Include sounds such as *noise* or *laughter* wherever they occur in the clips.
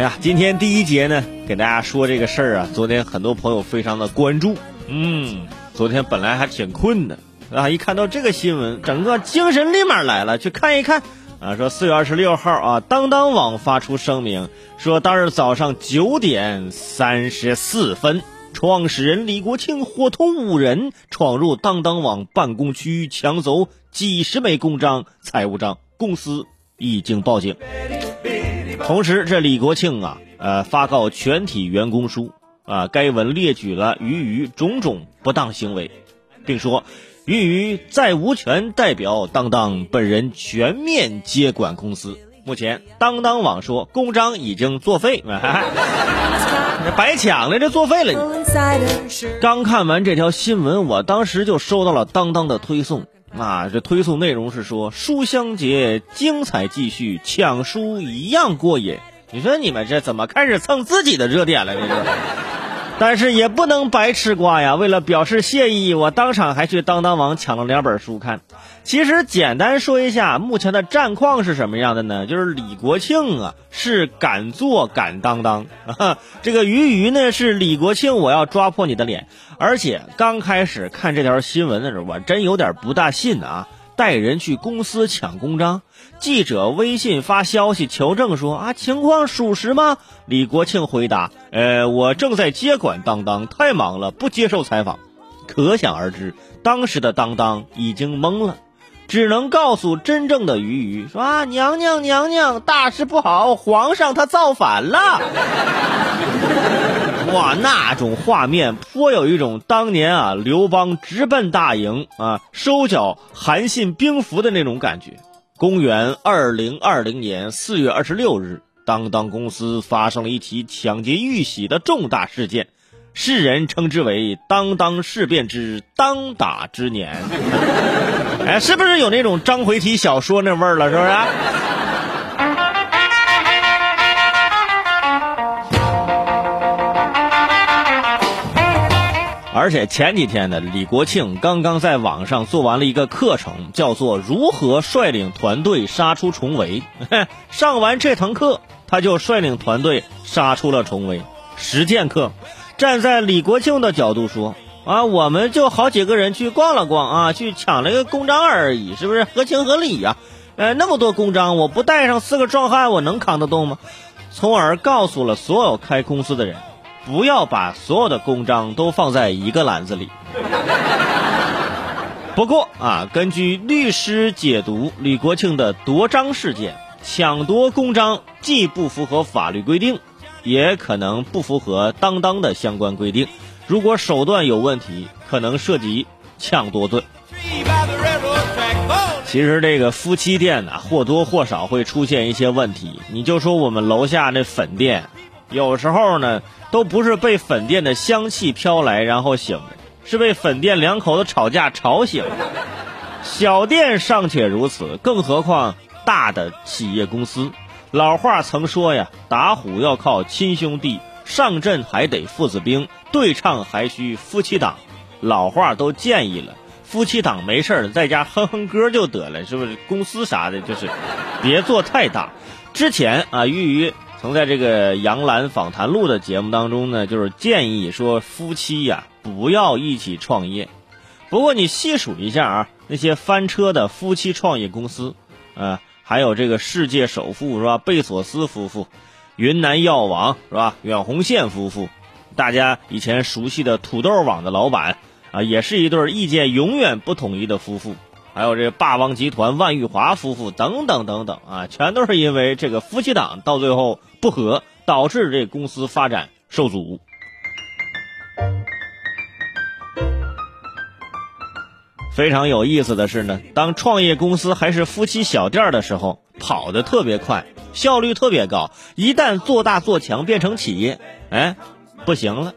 哎呀，今天第一节呢，给大家说这个事儿啊。昨天很多朋友非常的关注，嗯，昨天本来还挺困的啊，一看到这个新闻，整个精神立马来了，去看一看啊。说四月二十六号啊，当当网发出声明说，当日早上九点三十四分，创始人李国庆伙同五人闯入当当网办公区，抢走几十枚公章、财务章，公司已经报警。同时，这李国庆啊，呃，发告全体员工书啊，该文列举了俞渝种种不当行为，并说俞渝再无权代表当当本人全面接管公司。目前，当当网说公章已经作废，白抢了，*laughs* 这作废了。刚看完这条新闻，我当时就收到了当当的推送。啊，这推送内容是说书香节精彩继续，抢书一样过瘾。你说你们这怎么开始蹭自己的热点了？这是。但是也不能白吃瓜呀！为了表示谢意，我当场还去当当网抢了两本书看。其实简单说一下，目前的战况是什么样的呢？就是李国庆啊是敢做敢当当，*laughs* 这个鱼鱼呢是李国庆我要抓破你的脸。而且刚开始看这条新闻的时候，我真有点不大信啊。带人去公司抢公章，记者微信发消息求证说啊，情况属实吗？李国庆回答，呃，我正在接管当当，太忙了，不接受采访。可想而知，当时的当当已经懵了，只能告诉真正的鱼鱼说啊，娘娘娘娘，大事不好，皇上他造反了。哇，那种画面颇有一种当年啊，刘邦直奔大营啊，收缴韩信兵符的那种感觉。公元二零二零年四月二十六日，当当公司发生了一起抢劫玉玺的重大事件，世人称之为“当当事变之当打之年”。*laughs* 哎，是不是有那种章回体小说那味儿了？是不是？而且前几天呢，李国庆刚刚在网上做完了一个课程，叫做《如何率领团队杀出重围》。*laughs* 上完这堂课，他就率领团队杀出了重围。实践课，站在李国庆的角度说啊，我们就好几个人去逛了逛啊，去抢了一个公章而已，是不是合情合理呀？呃，那么多公章，我不带上四个壮汉，我能扛得动吗？从而告诉了所有开公司的人。不要把所有的公章都放在一个篮子里。不过啊，根据律师解读李国庆的夺章事件，抢夺公章既不符合法律规定，也可能不符合当当的相关规定。如果手段有问题，可能涉及抢夺罪。其实这个夫妻店呢，或多或少会出现一些问题。你就说我们楼下那粉店，有时候呢。都不是被粉店的香气飘来然后醒的，是被粉店两口子吵架吵醒的。小店尚且如此，更何况大的企业公司。老话曾说呀，打虎要靠亲兄弟，上阵还得父子兵，对唱还需夫妻档。老话都建议了，夫妻档没事在家哼哼歌就得了，是不是？公司啥的，就是别做太大。之前啊，由于。曾在这个杨澜访谈录的节目当中呢，就是建议说夫妻呀不要一起创业。不过你细数一下啊，那些翻车的夫妻创业公司，啊，还有这个世界首富是吧？贝索斯夫妇，云南药王是吧？远红线夫妇，大家以前熟悉的土豆网的老板啊，也是一对意见永远不统一的夫妇。还有这霸王集团万玉华夫妇等等等等啊，全都是因为这个夫妻档到最后不和，导致这公司发展受阻。非常有意思的是呢，当创业公司还是夫妻小店的时候，跑得特别快，效率特别高；一旦做大做强，变成企业，哎，不行了。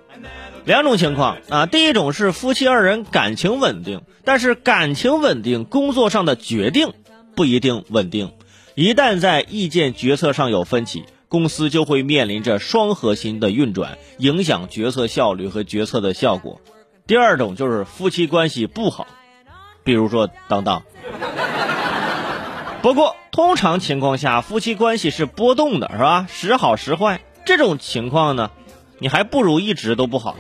两种情况啊，第一种是夫妻二人感情稳定，但是感情稳定，工作上的决定不一定稳定。一旦在意见决策上有分歧，公司就会面临着双核心的运转，影响决策效率和决策的效果。第二种就是夫妻关系不好，比如说当当。不过通常情况下，夫妻关系是波动的，是吧？时好时坏。这种情况呢，你还不如一直都不好，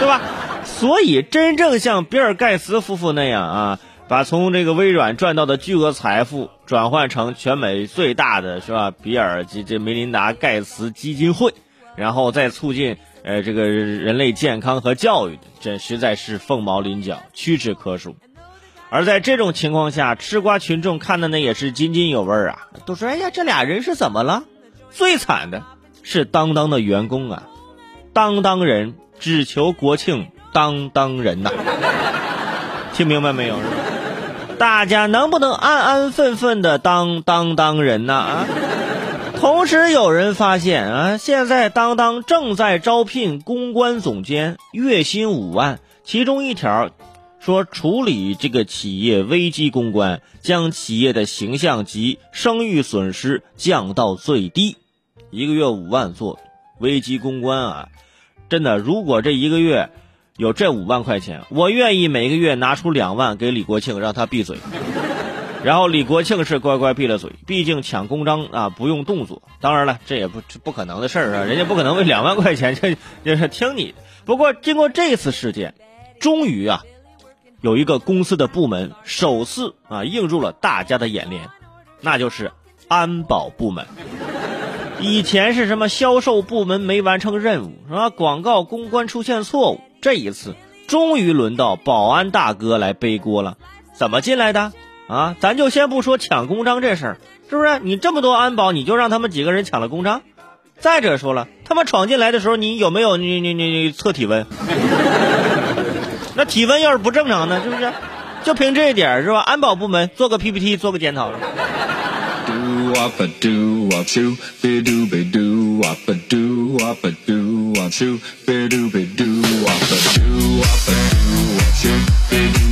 对吧？所以，真正像比尔盖茨夫妇那样啊，把从这个微软赚到的巨额财富转换成全美最大的是吧？比尔及这梅琳达盖茨基金会，然后再促进呃这个人类健康和教育，这实在是凤毛麟角，屈指可数。而在这种情况下，吃瓜群众看的那也是津津有味啊，都说：“哎呀，这俩人是怎么了？”最惨的是当当的员工啊，当当人只求国庆当当人呐，*laughs* 听明白没有？大家能不能安安分分的当当当人呢？啊！同时有人发现啊，现在当当正在招聘公关总监，月薪五万，其中一条。说处理这个企业危机公关，将企业的形象及声誉损失降到最低，一个月五万做危机公关啊！真的，如果这一个月有这五万块钱，我愿意每个月拿出两万给李国庆，让他闭嘴。然后李国庆是乖乖闭了嘴，毕竟抢公章啊不用动作。当然了，这也不不可能的事儿啊，人家不可能为两万块钱 *laughs* 这就是听你。不过经过这次事件，终于啊。有一个公司的部门首次啊映入了大家的眼帘，那就是安保部门。以前是什么销售部门没完成任务，是吧？广告公关出现错误，这一次终于轮到保安大哥来背锅了。怎么进来的啊？咱就先不说抢公章这事儿，是不是？你这么多安保，你就让他们几个人抢了公章？再者说了，他们闯进来的时候，你有没有你你你测体温？*laughs* 那体温要是不正常呢，是不是？就凭这一点是吧？安保部门做个 PPT，做个检讨。do up a do up shoo be do be do up a do up a do up shoo be do be do up a do up a do up shoo be do